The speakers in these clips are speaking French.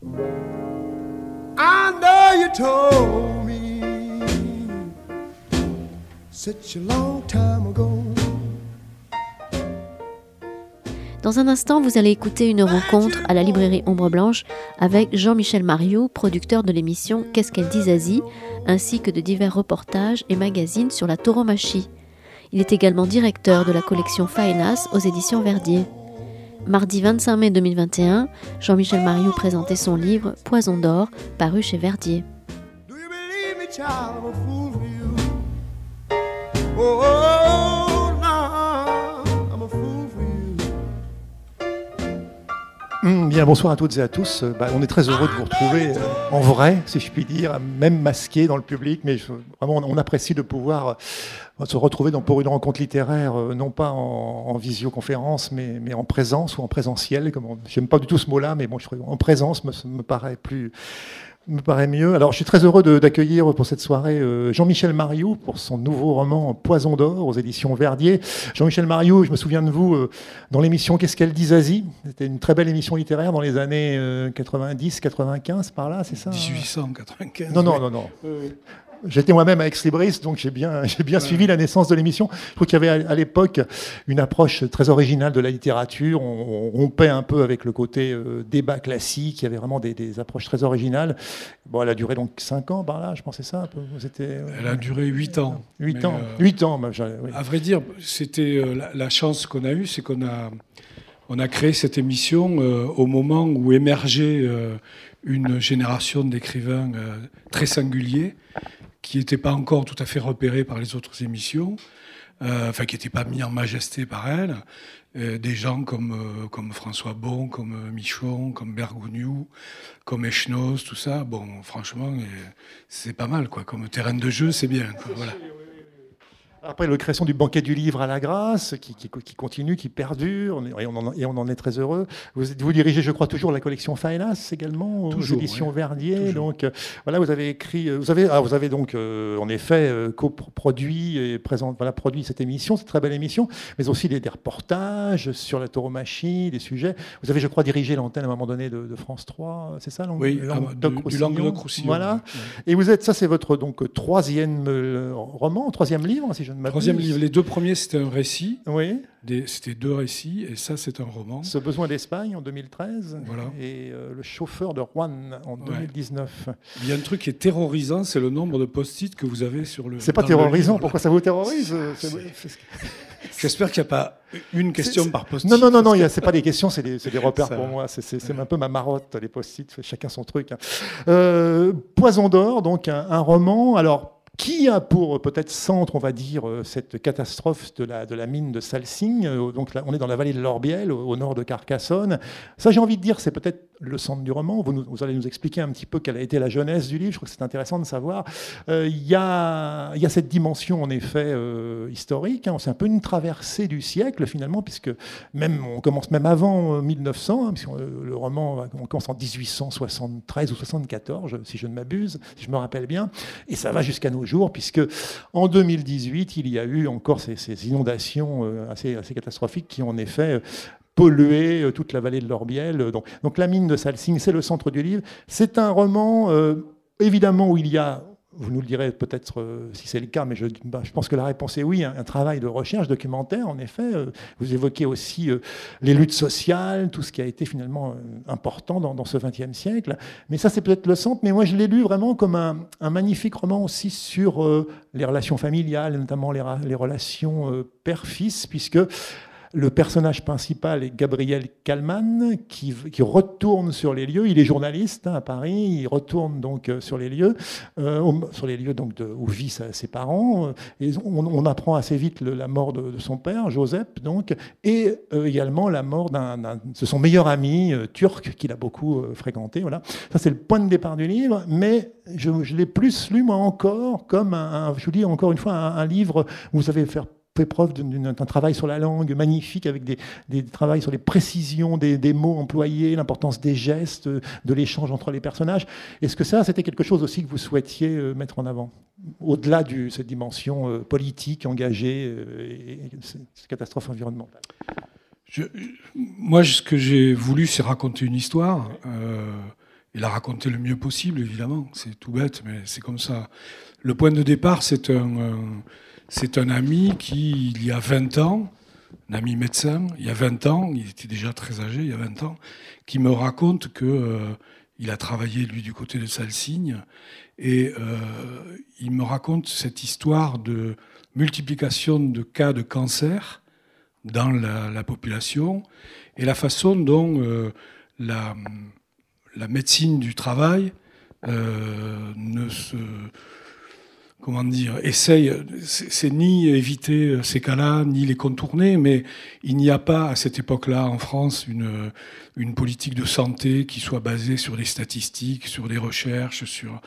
I know you told me such a long time ago. Dans un instant, vous allez écouter une rencontre à la librairie Ombre Blanche avec Jean-Michel Mariou, producteur de l'émission Qu'est-ce qu'elle dit Zazie, ainsi que de divers reportages et magazines sur la tauromachie. Il est également directeur de la collection Faenas aux éditions Verdier. Mardi 25 mai 2021, Jean-Michel Mariou présentait son livre Poison d'or, paru chez Verdier. Do you believe me, child? I'm a fool for you. No, I'm a fool for you. Bien, bonsoir à toutes et à tous. Bah, on est très heureux de vous retrouver euh, en vrai, si je puis dire, même masqué dans le public, mais je- vraiment on, on apprécie de pouvoir euh, se retrouver dans, pour une rencontre littéraire, euh, non pas en, en visioconférence, mais, mais en présence ou en présentiel. J'aime pas du tout ce mot-là, mais bon, je en présence me, me paraît plus me paraît mieux. Alors, je suis très heureux d'accueillir pour cette soirée euh, Jean-Michel Mariou pour son nouveau roman Poison d'or aux éditions Verdier. Jean-Michel Mariou, je me souviens de vous euh, dans l'émission Qu'est-ce qu'elle dit Zazie? C'était une très belle émission littéraire dans les années euh, 90, 95, par là, c'est ça? Hein 1895. Non, non, non, non. J'étais moi-même à Ex-Libris, donc j'ai bien, j'ai bien suivi la naissance de l'émission. Je trouve qu'il y avait à, l'époque une approche très originale de la littérature. On, on rompait un peu avec le côté euh, débat classique. Il y avait vraiment des, des approches très originales. Bon, elle a duré donc 5 ans par là, je pensais ça. C'était euh, Elle a duré 8 ans. 8 Mais, ans. euh, 8 ans, bah, oui. À vrai dire, c'était euh, la, la chance qu'on a eue, c'est qu'on a, on a créé cette émission au moment où émergeait une génération d'écrivains très singuliers qui n'étaient pas encore tout à fait repérés par les autres émissions, euh, enfin qui n'étaient pas mis en majesté par elles. Euh, des gens comme, euh, comme François Bon, comme Michon, comme Bergogneau, comme Echnoz, tout ça. Bon, franchement, c'est pas mal, quoi. Comme terrain de jeu, c'est bien. quoi, Voilà. Après, la création du banquet du livre à la grâce, qui, qui- qui continue, qui perdure, et on, en, et on en est très heureux. Vous, êtes- vous dirigez, je crois, toujours la collection Faenas également, aux éditions. Verdier. Toujours. Donc, euh, voilà, vous avez écrit, euh, vous avez, ah, vous avez donc, euh, en effet, euh, coproduit et présent, voilà, produit cette émission, cette très belle émission, mais aussi des, des reportages sur la tauromachie, des sujets. Vous avez, je crois, dirigé l'antenne à un moment donné de, de France 3, c'est ça, Oui, ah, du, du Languedoc-Roussillon Languedoc-Roussillon. Voilà. ouais. Et vous êtes, ça, c'est votre donc troisième roman, troisième livre, si je ne m'abuse. Troisième livre. Les deux premiers, c'était un récit. Oui. C'était deux récits. Et ça, c'est un roman. Ce besoin d'Espagne en 2013 Voilà. et euh, le chauffeur de Juan en 2019. Il y a un truc qui est terrorisant, c'est le nombre de post-it que vous avez sur le. C'est pas terrorisant. livre. Pourquoi ça vous terrorise J'espère qu'il n'y a pas une question par post-it. Non, non, non, non. C'est pas des questions, c'est des, repères Ça- pour moi. C'est un peu ma marotte, les post-it. Chacun son truc. hein. Euh, Poison d'or, donc un, un roman. Alors. Qui a pour peut-être centre, on va dire, euh, cette catastrophe de la, de la mine de Salsigne? Euh, Donc là, on est dans la vallée de l'Orbiel, au, au nord de Carcassonne. Ça, j'ai envie de dire, c'est peut-être le centre du roman. Vous, allez nous expliquer un petit peu quelle a été la jeunesse du livre. Je crois que c'est intéressant de savoir. Euh, Il y, a, cette dimension, en effet, euh, historique. hein. C'est un peu une traversée du siècle, finalement, puisque même, on commence même avant euh, 1900, hein, puisque euh, le roman commence en 1873 ou 74, je- si je ne m'abuse, si je me rappelle bien, et ça va jusqu'à nos jours, puisque en 2018, il y a eu encore ces, inondations euh, assez, assez catastrophiques qui, en effet, pollué euh, toute la vallée de l'Orbiel. Euh, Donc, la mine de Salsigne, c'est le centre du livre. C'est un roman, euh, évidemment, où il y a, vous nous le direz peut-être si c'est le cas, mais je, bah, je pense que la réponse est oui, un, travail de recherche documentaire, en effet. Vous évoquez aussi les luttes sociales, tout ce qui a été finalement important dans, ce XXe siècle. Mais ça, c'est peut-être le centre. Mais moi, je l'ai lu vraiment comme un, magnifique roman aussi sur les relations familiales, notamment les, les relations père-fils, puisque le personnage principal est Gabriel Kalman, qui, retourne sur les lieux. Il est journaliste hein, à Paris. Il retourne donc euh, sur les lieux, euh, sur les lieux donc où sa- ses parents. Euh, on, apprend assez vite la mort de, son père, Joseph, donc, et également la mort de son meilleur ami turc qu'il a beaucoup fréquenté. Voilà. Ça, c'est le point de départ du livre. Mais je, je l'ai plus lu moi encore comme un- je vous dis encore une fois, un, un livre où vous savez faire fait preuve d'un travail sur la langue magnifique, avec des, des travails sur les précisions des, mots employés, l'importance des gestes, de l'échange entre les personnages. Est-ce que ça, c'était quelque chose aussi que vous souhaitiez euh, mettre en avant? Au-delà de cette dimension euh, politique, engagée, euh, et, et cette catastrophe environnementale? Moi, ce que j'ai voulu, c'est raconter une histoire. Et la raconter le mieux possible, évidemment. C'est tout bête, mais c'est comme ça. Le point de départ, c'est un, c'est un ami qui, il y a 20 ans, un ami médecin, il y a 20 ans, il était déjà très âgé, il y a 20 ans, qui me raconte que euh, il a travaillé, lui, du côté de Salsigne, et euh, il me raconte cette histoire de multiplication de cas de cancer dans la, population et la façon dont euh, la, la, médecine du travail ne se comment dire, essaye, c'est ni éviter ces cas-là, ni les contourner, mais il n'y a pas à cette époque-là en France une, une politique de santé qui soit basée sur des statistiques, sur des recherches, sur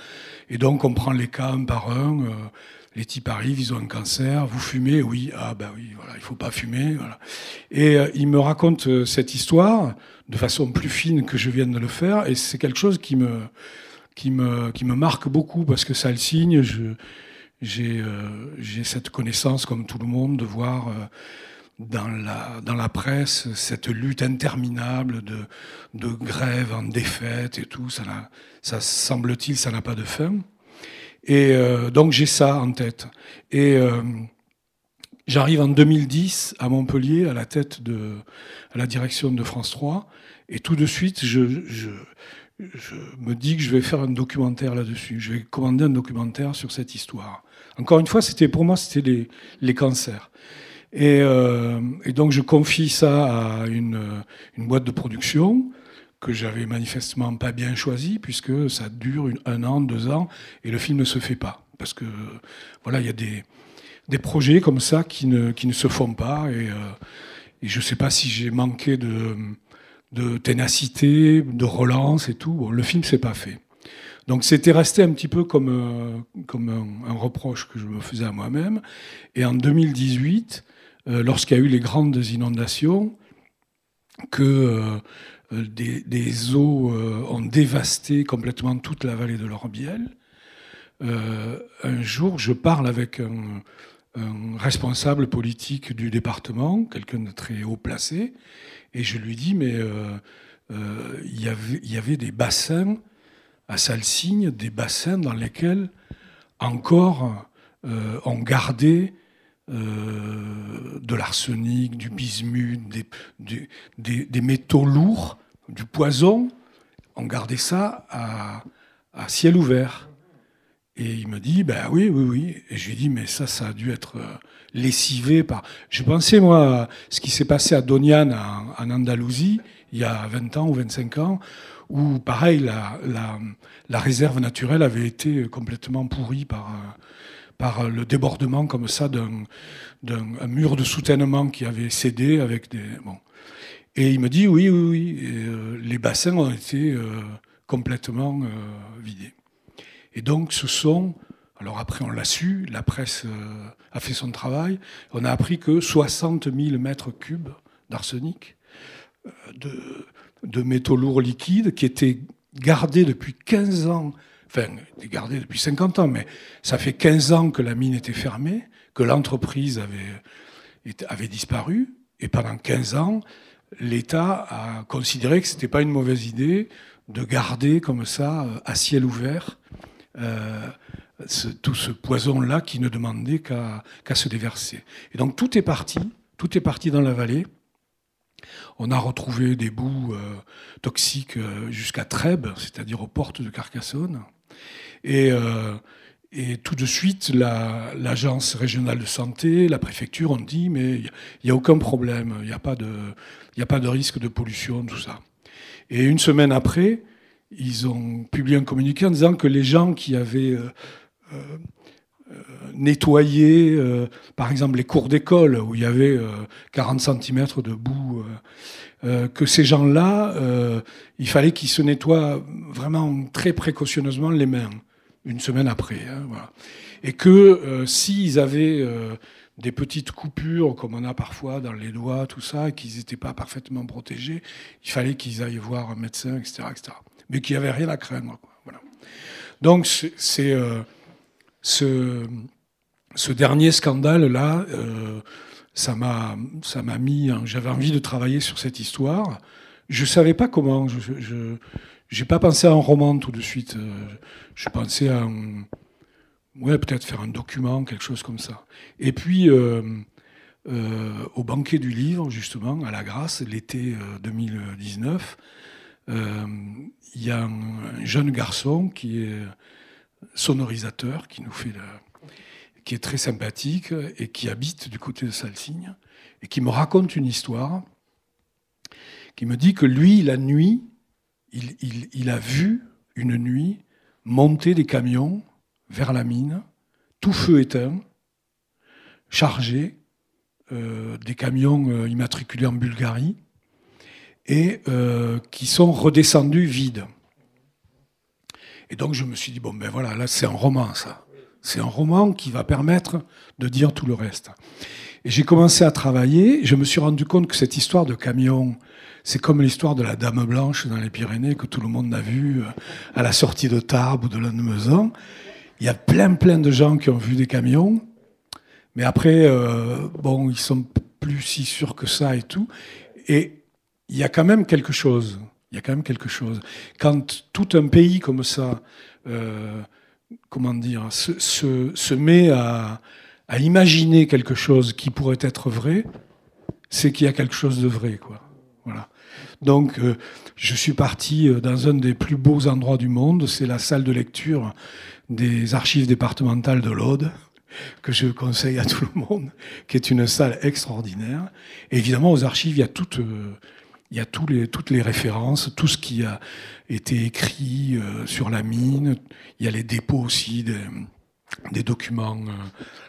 et donc on prend les cas un par un. Euh, les types arrivent, ils ont un cancer, vous fumez, oui, ah bah oui, voilà, il faut pas fumer, voilà. Et euh, il me raconte euh, cette histoire de façon plus fine que je viens de le faire, et c'est quelque chose qui me qui me, qui me marque beaucoup parce que ça le signe. Euh, j'ai cette connaissance, comme tout le monde, de voir euh, dans, la, presse cette lutte interminable de, de grève en défaite et tout. Ça, semble-t-il, ça n'a pas de fin. Et euh, donc j'ai ça en tête. Et j'arrive en 2010 à Montpellier à la tête de la direction de France 3 et tout de suite je me dis que je vais faire un documentaire là-dessus. Je vais commander un documentaire sur cette histoire. Encore une fois, c'était pour moi, c'était les, cancers. Et, euh, et, donc, je confie ça à une, boîte de production que j'avais manifestement pas bien choisie, puisque ça dure un an, deux ans, et le film ne se fait pas. Parce que, voilà, il y a des, projets comme ça qui ne, ne se font pas, et, euh, je ne sais pas si j'ai manqué de ténacité, de relance et tout. le film s'est pas fait. Donc c'était resté un petit peu comme, euh, comme un, reproche que je me faisais à moi-même. Et en 2018, euh, lorsqu'il y a eu les grandes inondations, que euh, des, eaux ont dévasté complètement toute la vallée de l'Orbiel, un jour, je parle avec un, responsable politique du département, quelqu'un de très haut placé, et je lui dis, mais il y avait des bassins à Salsigne, des bassins dans lesquels encore euh, on gardait de l'arsenic, du bismuth, des, métaux lourds, du poison. On gardait ça à, à ciel ouvert. Et il me dit, ben oui, oui, oui. Et je lui dis, mais ça, ça a dû être euh, lessivé par... Je pensais, moi, ce qui s'est passé à Donian, en, Andalousie, il y a 20 ans ou 25 ans, où, pareil, la, la, réserve naturelle avait été complètement pourrie par, euh, le débordement, comme ça, d'un mur de soutènement qui avait cédé avec des... Bon. Et il me dit, oui, oui, oui. Euh, les bassins ont été complètement vidés. Et donc ce sont, alors après on l'a su, la presse euh, a fait son travail, on a appris que 60 000 mètres cubes d'arsenic, euh, de, métaux lourds liquides qui étaient gardés depuis 15 ans, enfin gardés depuis 50 ans, mais ça fait 15 ans que la mine était fermée, que l'entreprise avait, avait disparu, et pendant 15 ans, l'État a considéré que ce n'était pas une mauvaise idée de garder comme ça, euh, à ciel ouvert, euh, tout ce poison-là qui ne demandait qu'à se déverser. Et donc tout est parti, tout est parti dans la vallée. On a retrouvé des bouts euh, toxiques euh, jusqu'à Trèbes, c'est-à-dire aux portes de Carcassonne. Et, et tout de suite, l'agence régionale de santé, la préfecture ont dit mais il n'y a aucun problème, il n'y a, pas de, risque de pollution, tout ça. Et une semaine après, ils ont publié un communiqué en disant que les gens qui avaient euh, euh, euh, par exemple, les cours d'école où il y avait 40 cm de boue, que ces gens-là, il fallait qu'ils se nettoient vraiment très précautionneusement les mains, une semaine après. Hein, Et que s'ils avaient des petites coupures comme on a parfois dans les doigts, tout ça, et qu'ils n'étaient pas parfaitement protégés, il fallait qu'ils aillent voir un médecin, etc. etc mais qui avait rien à craindre. Voilà. Donc c'est euh, ce, ce, dernier scandale-là, euh, ça m'a mis, j'avais envie de travailler sur cette histoire. Je ne savais pas comment. Je, j'ai pas pensé à un roman tout de suite. je pensais à un, ouais, peut-être faire un document, quelque chose comme ça. Et puis, au banquet du livre, justement, à la Grâce, l'été 2019, il y a un, jeune garçon qui est sonorisateur, qui nous fait qui est très sympathique et qui habite du côté de Salsigne et qui me raconte une histoire qui me dit que lui, la nuit, il, a vu une nuit monter des camions vers la mine, tout feu éteint, chargés, euh, des camions euh, immatriculés en Bulgarie, et euh, qui sont redescendus vides. Et donc je me suis dit, bon ben voilà, là c'est un roman ça. C'est un roman qui va permettre de dire tout le reste. Et j'ai commencé à travailler, je me suis rendu compte que cette histoire de camion, c'est comme l'histoire de la Dame Blanche dans les Pyrénées que tout le monde a vu euh, à la sortie de Tarbes ou de Lannemezan. Il y a plein plein de gens qui ont vu des camions, mais après, euh, bon, ils sont plus si sûrs que ça et tout. Et il y a quand même quelque chose. Il y a quand même quelque chose. Quand tout un pays comme ça, euh, comment dire, se, met à, à, imaginer quelque chose qui pourrait être vrai, c'est qu'il y a quelque chose de vrai, quoi. Voilà. Donc, euh, je suis parti euh, dans un des plus beaux endroits du monde, c'est la salle de lecture des archives départementales de l'Aude que je conseille à tout le monde, qui est une salle extraordinaire. évidemment, aux archives, il y a toute, il y a tous les, toutes les références, tout ce qui a été écrit euh, sur la mine. Il y a les dépôts aussi des, documents, euh,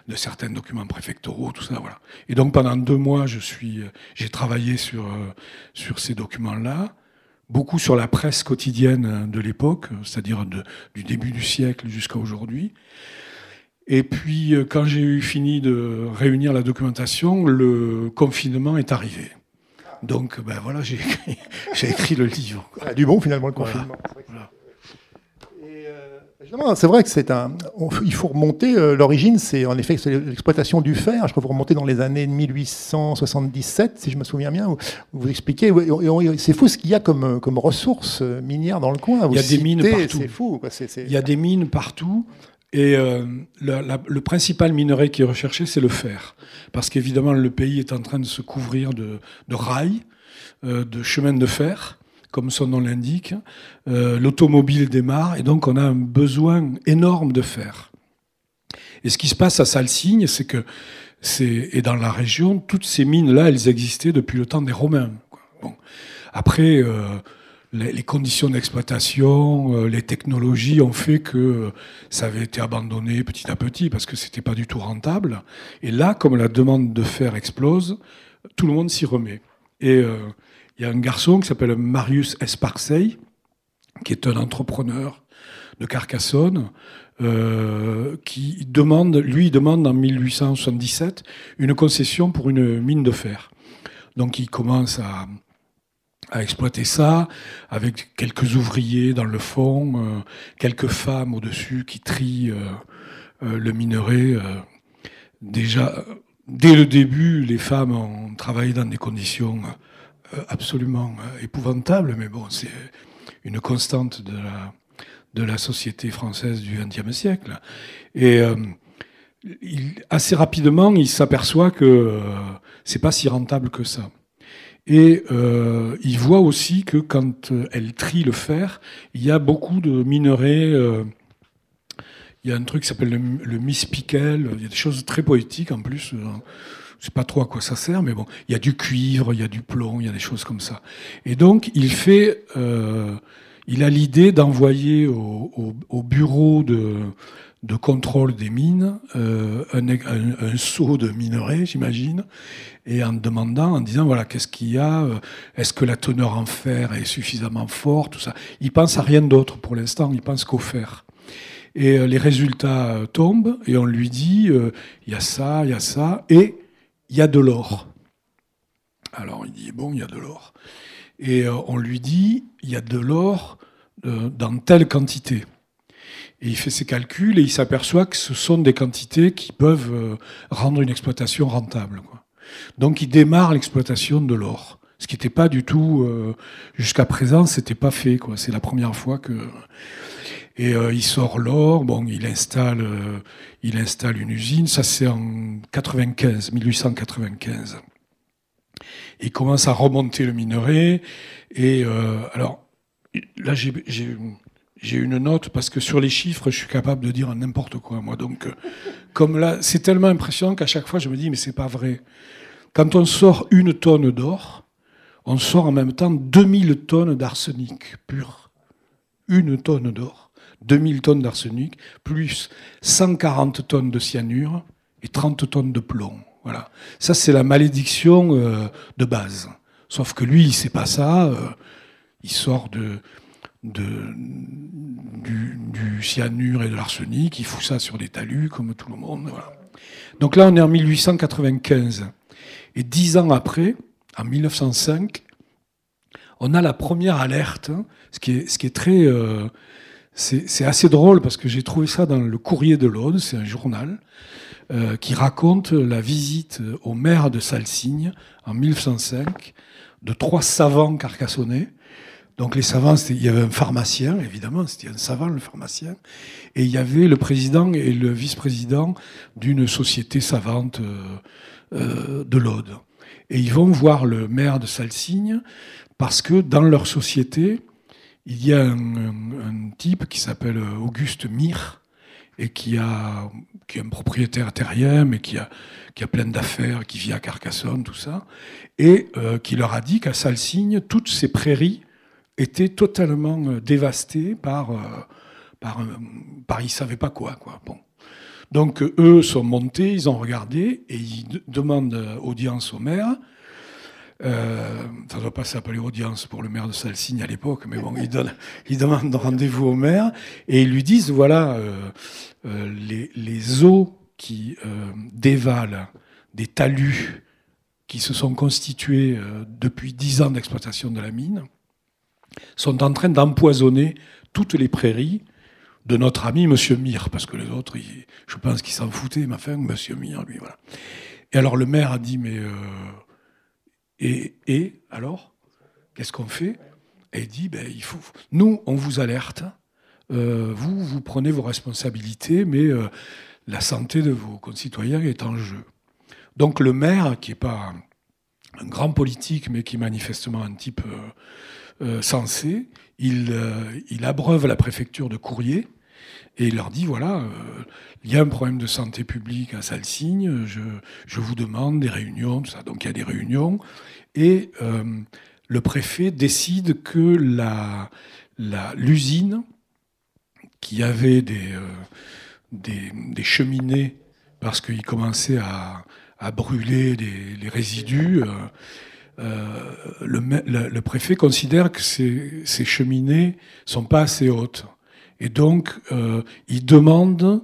de certains documents préfectoraux, tout ça. Voilà. Et donc pendant deux mois, je suis, euh, j'ai travaillé sur, sur ces documents-là, beaucoup sur la presse quotidienne de l'époque, c'est-à-dire du début du siècle jusqu'à aujourd'hui. Et puis, quand j'ai eu fini de réunir la documentation, le confinement est arrivé. Donc, ben voilà, j'ai écrit, écrit, le livre. a du bon finalement le confinement. Euh, c'est vrai que c'est un. il faut remonter. Euh, l'origine, c'est en effet l'exploitation du fer. Je crois que vous remontez dans les années 1877, si je me souviens bien. Vous, vous expliquez. C'est fou ce qu'il y a comme, comme ressources minières dans le coin. il y a des mines partout. C'est fou. Il y a des mines partout. Et euh, le principal minerai qui est recherché, c'est le fer. Parce qu'évidemment, le pays est en train de se couvrir de, rails, euh, de chemins de fer, comme son nom l'indique. Euh, l'automobile démarre, et donc on a un besoin énorme de fer. Et ce qui se passe à Salsigne, c'est que, et dans la région, toutes ces mines-là, elles existaient depuis le temps des Romains. Bon. Après, les, conditions d'exploitation, euh, les technologies ont fait que ça avait été abandonné petit à petit parce que c'était pas du tout rentable. Et là, comme la demande de fer explose, tout le monde s'y remet. Et euh, il y a un garçon qui s'appelle Marius Esparcey, qui est un entrepreneur de Carcassonne, euh, qui demande, lui, demande en 1877 une concession pour une mine de fer. Donc il commence à, à exploiter ça, avec quelques ouvriers dans le fond, euh, quelques femmes au-dessus qui trient euh, euh, le minerai. déjà, dès le début, les femmes ont travaillé dans des conditions absolument épouvantables, mais bon, c'est une constante de la, société française du XXe siècle. Et assez rapidement, il s'aperçoit que c'est pas si rentable que ça. Et euh, il voit aussi que quand euh, elle trie le fer, il y a beaucoup de minerais. Euh, il y a un truc qui s'appelle le, le mispickel. Il y a des choses très poétiques en plus. Je sais pas trop à quoi ça sert, mais bon, il y a du cuivre, il y a du plomb, il y a des choses comme ça. Et donc, il fait, il a l'idée d'envoyer au, bureau de, de contrôle des mines, euh, un, saut de minerais, j'imagine, et en demandant, en disant voilà, qu'est-ce qu'il y a euh, Est-ce que la teneur en fer est suffisamment forte Tout ça. Il pense à rien d'autre pour l'instant. Il pense qu'au fer. Et euh, les résultats tombent, et on lui dit il y a ça, il y a ça, et il y a de l'or. Alors il dit bon, il y a de l'or. Et on lui dit il y a de l'or dans telle quantité. Et il fait ses calculs et il s'aperçoit que ce sont des quantités qui peuvent euh, rendre une exploitation rentable. Donc il démarre l'exploitation de l'or. Ce qui n'était pas du tout, jusqu'à présent, c'était pas fait. C'est la première fois que. Et il sort l'or, bon, il installe, il installe une usine. Ça, c'est en 95, 1895. Il commence à remonter le minerai. Et alors, là, j'ai j'ai une note parce que sur les chiffres, je suis capable de dire n'importe quoi, moi. Donc, euh, comme là, c'est tellement impressionnant qu'à chaque fois, je me dis, mais c'est pas vrai. Quand on sort une tonne d'or, on sort en même temps 2000 tonnes d'arsenic pur. Une tonne d'or, 2000 tonnes d'arsenic, plus 140 tonnes de cyanure et 30 tonnes de plomb. Voilà. Ça, c'est la malédiction euh, de base. Sauf que lui, il sait pas ça. Euh, il sort de du, cyanure et de l'arsenic, il fout ça sur des talus comme tout le monde. Donc là, on est en 1895. Et dix ans après, en 1905, on a la première alerte, ce qui est, ce qui est très... Euh, c'est assez drôle parce que j'ai trouvé ça dans le Courrier de l'Aude, c'est un journal, euh, qui raconte la visite au maire de Salsigne en 1905 de trois savants carcassonnais donc les savants, il y avait un pharmacien, évidemment, c'était un savant, le pharmacien, et il y avait le président et le vice-président d'une société savante euh, euh, de l'Aude. Et ils vont voir le maire de Salsigne parce que dans leur société, il y a un, type qui s'appelle Auguste Mire et qui, est un propriétaire terrien, mais qui a, qui plein d'affaires, qui vit à Carcassonne, tout ça, et euh, qui leur a dit qu'à Salsigne, toutes ces prairies était totalement euh, dévasté par, euh, par, euh, par ils ne savaient pas quoi. quoi. Bon. Donc eux sont montés, ils ont regardé et ils demandent audience au maire. ça ne doit pas s'appeler audience pour le maire de Salsigne à l'époque, mais bon, ils, donnent, ils demandent rendez-vous au maire et ils lui disent voilà, les, les, eaux qui dévalent des talus qui se sont constitués depuis dix ans d'exploitation de la mine, sont en train d'empoisonner toutes les prairies de notre ami Monsieur Mire, parce que les autres, je pense qu'ils s'en foutaient, mais enfin, Monsieur Mire, lui, voilà. Et alors le maire a dit, mais euh, et, et alors, qu'est-ce qu'on fait? Et il dit, ben, il faut, nous, on vous alerte, euh, vous, vous prenez vos responsabilités, mais euh, la santé de vos concitoyens est en jeu. Donc le maire, qui n'est pas un grand politique, mais qui est manifestement un type euh, sensé, il, euh, il, abreuve la préfecture de courrier et il leur dit voilà, euh, il y a un problème de santé publique à Salsigne, je, je vous demande des réunions, tout ça. Donc il y a des réunions et le préfet décide que la, l'usine qui avait des, des, des, cheminées parce qu'il commençait à, à brûler les résidus. Euh, le, préfet considère que ces, ces cheminées sont pas assez hautes. Et donc, euh, il demande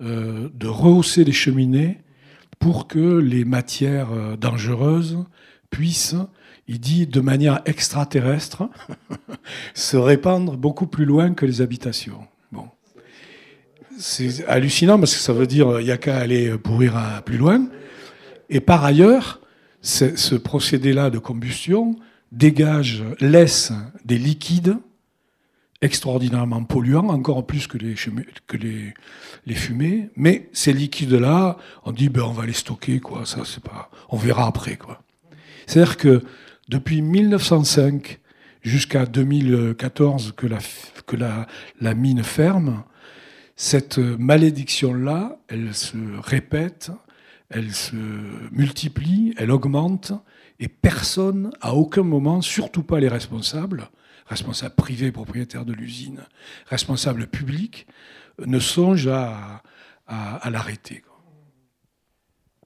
euh, de rehausser les cheminées pour que les matières dangereuses puissent, il dit de manière extraterrestre, se répandre beaucoup plus loin que les habitations. Bon. C'est hallucinant parce que ça veut dire il n'y a qu'à aller pourrir plus loin. Et par ailleurs, ce procédé-là de combustion dégage, laisse des liquides extraordinairement polluants, encore plus que les, que les, les fumées. Mais ces liquides-là, on dit, ben, on va les stocker, quoi. Ça, c'est pas, on verra après, quoi. C'est-à-dire que depuis 1905 jusqu'à 2014 que la, que la, la mine ferme, cette malédiction-là, elle se répète elle se multiplie, elle augmente, et personne, à aucun moment, surtout pas les responsables, responsables privés, propriétaires de l'usine, responsables publics, ne songe à, à, l'arrêter.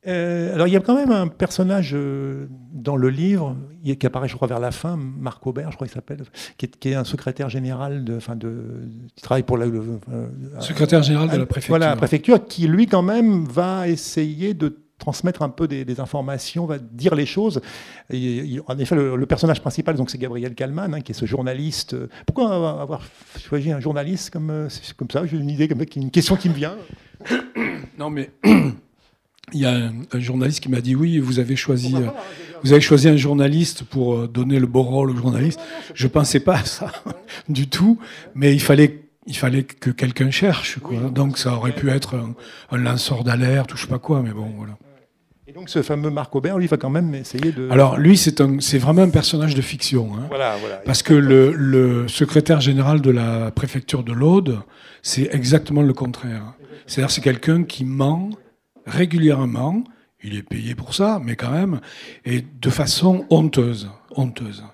Euh, alors il y a quand même un personnage euh, dans le livre qui apparaît, je crois, vers la fin, Marc Aubert, je crois qu'il s'appelle, qui est, un secrétaire général de, enfin de, qui travaille pour la, le, euh, secrétaire général de la préfecture. Voilà, la préfecture, qui lui quand même va essayer de transmettre un peu des, informations, va dire les choses. en effet, le, personnage principal, donc c'est Gabriel Kalman, hein, qui est ce journaliste. Pourquoi avoir choisi un journaliste comme, comme ça? J'ai une idée, comme, une question qui me vient. Non, mais il y a un, journaliste qui m'a dit oui, vous avez choisi, euh, vous avez choisi un journaliste pour euh, donner le beau rôle au journaliste. Je pensais pas à ça du tout, mais il fallait il fallait que quelqu'un cherche. Quoi. Donc ça aurait pu être un, lanceur d'alerte ou je sais pas quoi, mais bon, voilà. Et donc ce fameux Marc Aubert, lui, va quand même essayer de... Alors lui, c'est, un, c'est vraiment un personnage de fiction. Hein. Voilà, voilà. Parce que le, le, secrétaire général de la préfecture de l'Aude, c'est exactement le contraire. C'est-à-dire c'est quelqu'un qui ment régulièrement, il est payé pour ça, mais quand même, et de façon honteuse. honteuse.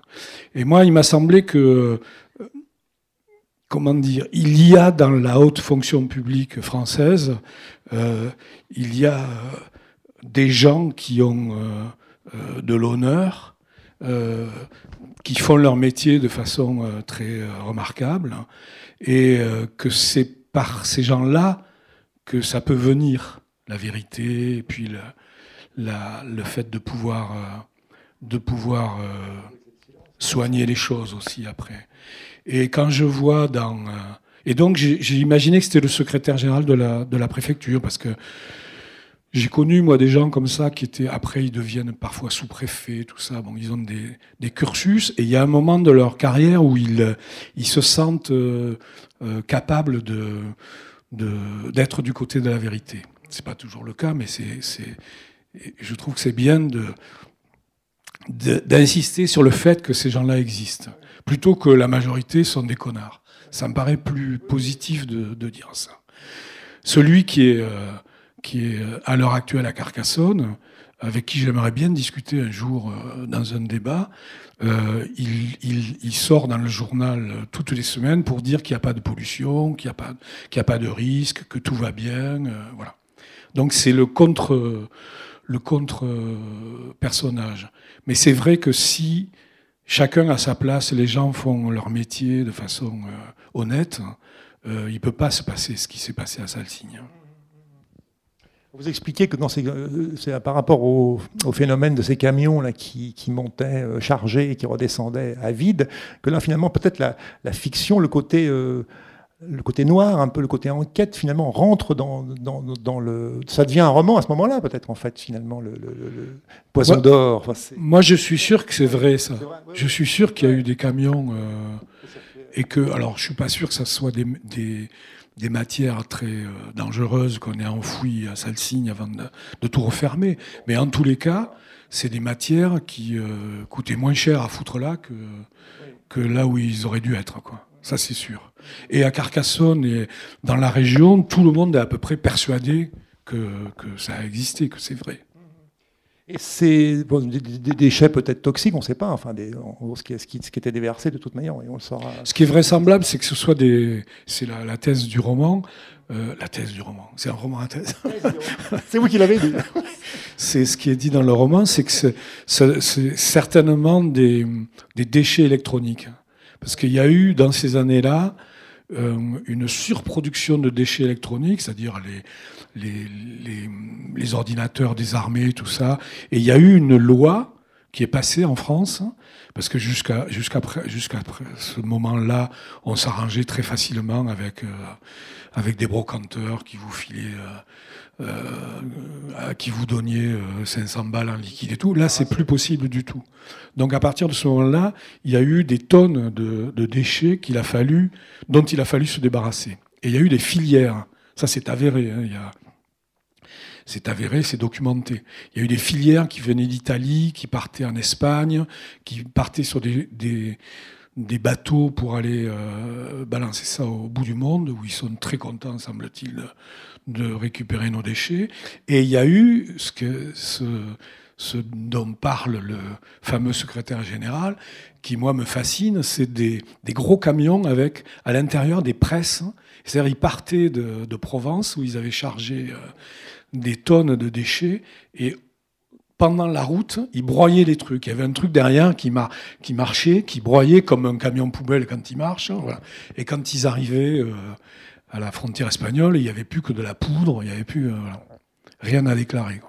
Et moi, il m'a semblé que comment dire, il y a dans la haute fonction publique française, euh, il y a euh, des gens qui ont euh, de l'honneur, qui font leur métier de façon très remarquable, et que c'est par ces gens-là que ça peut venir, la vérité, et puis le, fait de pouvoir, de pouvoir soigner les choses aussi après. Et quand je vois dans... Euh, et donc j'ai imaginé que c'était le secrétaire général de la, préfecture, parce que j'ai connu, moi, des gens comme ça qui étaient, après, ils deviennent parfois sous-préfets, tout ça. Bon, ils ont des, cursus, et il y a un moment de leur carrière où ils, ils se sentent euh, euh, capables d'être du côté de la vérité. C'est pas toujours le cas, mais c'est, je trouve que c'est bien de, d'insister sur le fait que ces gens-là existent plutôt que la majorité sont des connards. Ça me paraît plus positif de, dire ça. Celui qui est, euh, qui est euh, à l'heure actuelle à Carcassonne, avec qui j'aimerais bien discuter un jour euh, dans un débat, il, sort dans le journal toutes les semaines pour dire qu'il n'y a pas de pollution, qu'il n'y a, pas, a pas de risque, que tout va bien. voilà. Donc c'est le contre, le contre personnage. Mais c'est vrai que si chacun à sa place, les gens font leur métier de façon euh, honnête. Euh, il ne peut pas se passer ce qui s'est passé à Salsigne. Vous expliquez que euh, c'est par rapport au, phénomène de ces camions là, qui, montaient chargés et qui redescendaient à vide, que là finalement peut-être la, fiction, le côté le côté noir, un peu le côté enquête, finalement, rentre dans, dans, le. Ça devient un roman à ce moment-là, peut-être, en fait, finalement, le, Poison d'or. moi, je suis sûr que c'est vrai, ça. je suis sûr qu'il y a eu des camions. Euh, et que. Alors, je suis pas sûr que ça soit des, des, matières très euh, dangereuses qu'on ait enfouies à Salsigne avant de, tout refermer. Mais en tous les cas, c'est des matières qui euh, coûtaient moins cher à foutre là que, que là où ils auraient dû être, quoi ça c'est sûr. Et à Carcassonne et dans la région, tout le monde est à peu près persuadé que, ça a existé, que c'est vrai. Et c'est des, déchets peut-être toxiques, on ne sait pas, enfin, des, ce, qui, ce, qui, était déversé de toute manière, et on le saura. Ce qui est vraisemblable, c'est que ce soit des. C'est la, thèse du roman. Euh, la thèse du roman, c'est un roman à thèse. c'est vous qui l'avez dit. c'est ce qui est dit dans le roman, c'est que c'est certainement des, des déchets électroniques. Parce qu'il y a eu dans ces années-là euh, une surproduction de déchets électroniques, c'est-à-dire les, ordinateurs des armées, tout ça. Et il y a eu une loi qui est passée en France, parce que jusqu'à ce moment-là, on s'arrangeait très facilement avec, euh, avec des brocanteurs qui vous filaient. Euh, à qui vous donniez 500 euh, balles en liquide et tout. Là, c'est plus possible du tout. Donc, à partir de ce moment-là, il y a eu des tonnes de, déchets qu'il a fallu, dont il a fallu se débarrasser. Et il y a eu des filières. Ça, c'est avéré. Hein. Il y a, c'est avéré, c'est documenté. Il y a eu des filières qui venaient d'Italie, qui partaient en Espagne, qui partaient sur des, des, bateaux pour aller euh, balancer ça au bout du monde, où ils sont très contents, semble-t-il, de récupérer nos déchets. Et il y a eu ce, que, ce, dont parle le fameux secrétaire général, qui moi me fascine, c'est des, des, gros camions avec à l'intérieur des presses. C'est-à-dire ils partaient de, de, Provence où ils avaient chargé euh, des tonnes de déchets et pendant la route, ils broyaient les trucs. Il y avait un truc derrière qui, mar qui marchait, qui broyait comme un camion poubelle quand il marche. Hein. Et quand ils arrivaient euh, à la frontière espagnole, il n'y avait plus que de la poudre, il n'y avait plus euh, rien à déclarer.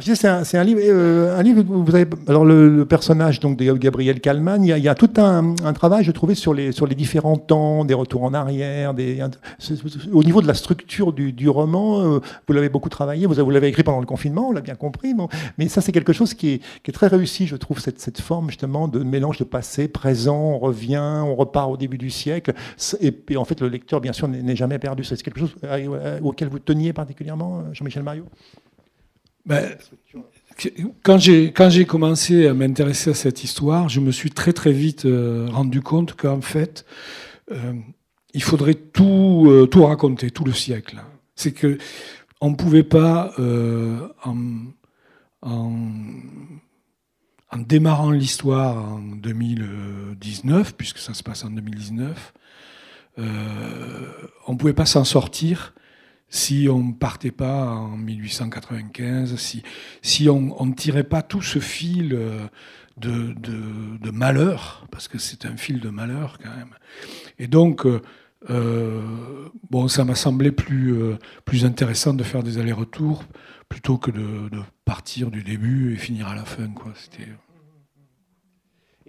C'est un, livre, euh, un livre vous avez. Alors le, personnage donc de Gabriel Kalman, il y a, tout un, travail, je trouvais, sur les sur les différents temps, des retours en arrière, au niveau de la structure du, roman. Euh, vous l'avez beaucoup travaillé, vous, l'avez écrit pendant le confinement, on l'a bien compris. Mais ça, c'est quelque chose qui est, qui est, très réussi, je trouve, cette, cette forme justement de mélange de passé, présent, on revient, on repart au début du siècle, et, et en fait, le lecteur, bien sûr, n'est jamais perdu. C'est quelque chose euh, auquel vous teniez particulièrement, Jean-Michel Mario ben, quand j'ai commencé à m'intéresser à cette histoire, je me suis très très vite euh, rendu compte qu'en fait, euh, il faudrait tout, euh, tout raconter, tout le siècle. C'est que on ne pouvait pas, en, en, en, démarrant l'histoire en 2019, puisque ça se passe en 2019, on ne pouvait pas s'en sortir si on ne partait pas en 1895, si, si on ne tirait pas tout ce fil euh, de, de, malheur, parce que c'est un fil de malheur quand même. Et donc, euh, euh, bon, ça m'a semblé plus, plus intéressant de faire des allers-retours plutôt que de, de, partir du début et finir à la fin. Quoi. C'était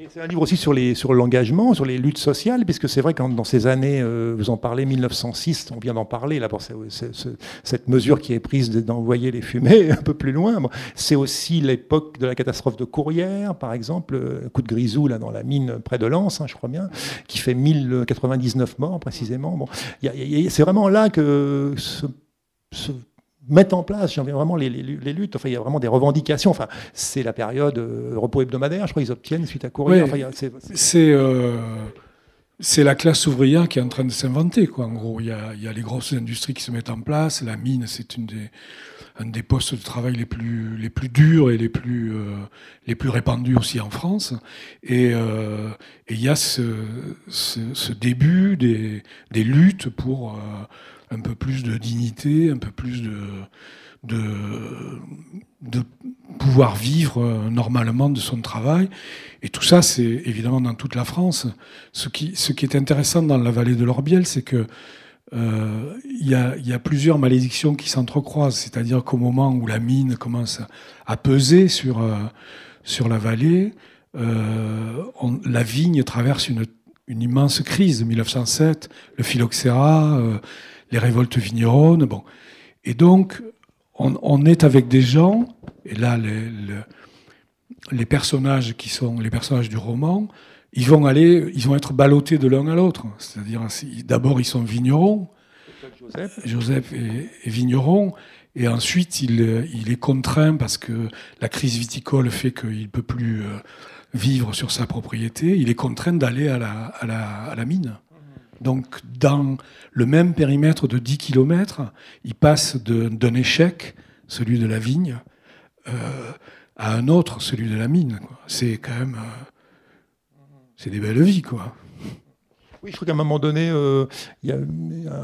c'est un livre aussi sur, les, sur l'engagement, sur les luttes sociales, puisque c'est vrai que dans ces années, euh, vous en parlez, 1906, on vient d'en parler, là, pour cette mesure qui est prise d'envoyer les fumées un peu plus loin. c'est aussi l'époque de la catastrophe de Courrières, par exemple, euh, coup de grisou là, dans la mine près de Lens, hein, je crois bien, qui fait 1099 morts précisément. Bon, c'est vraiment là que ce mettre en place vraiment les, luttes. Enfin, il y a vraiment des revendications. Enfin, c'est la période euh, repos hebdomadaire, je crois qu'ils obtiennent suite à courir. c'est euh, c'est la classe ouvrière qui est en train de s'inventer. Quoi. En gros, il y, a, il y, a, les grosses industries qui se mettent en place. La mine, c'est une des, un des postes de travail les plus, les plus durs et les plus, euh, les plus répandus aussi en France. Et, euh, et il y a ce, ce, ce début des, des, luttes pour un peu plus de dignité, un peu plus de, pouvoir vivre euh, normalement de son travail. Et tout ça, c'est évidemment dans toute la France. Ce qui, est intéressant dans la vallée de l'Orbiel, c'est que euh, y, a, plusieurs malédictions qui s'entrecroisent. C'est-à-dire qu'au moment où la mine commence à peser sur, euh, la vallée, la vigne traverse une, une immense crise. 1907, le phylloxéra, les révoltes vigneronnes. Bon. Et donc, on, est avec des gens, et là, les, personnages qui sont les personnages du roman, ils vont aller, ils vont être ballottés de l'un à l'autre. C'est-à-dire, d'abord, ils sont vignerons, Joseph, est, vigneron, et ensuite, il, est contraint parce que la crise viticole fait qu'il ne peut plus euh, vivre sur sa propriété. Il est contraint d'aller à la mine. Donc, dans le même périmètre de 10 km, il passe d'un échec, celui de la vigne, euh, à un autre, celui de la mine. C'est quand même. Euh, c'est des belles vies, quoi. Je trouve qu'à un moment donné, euh, il y a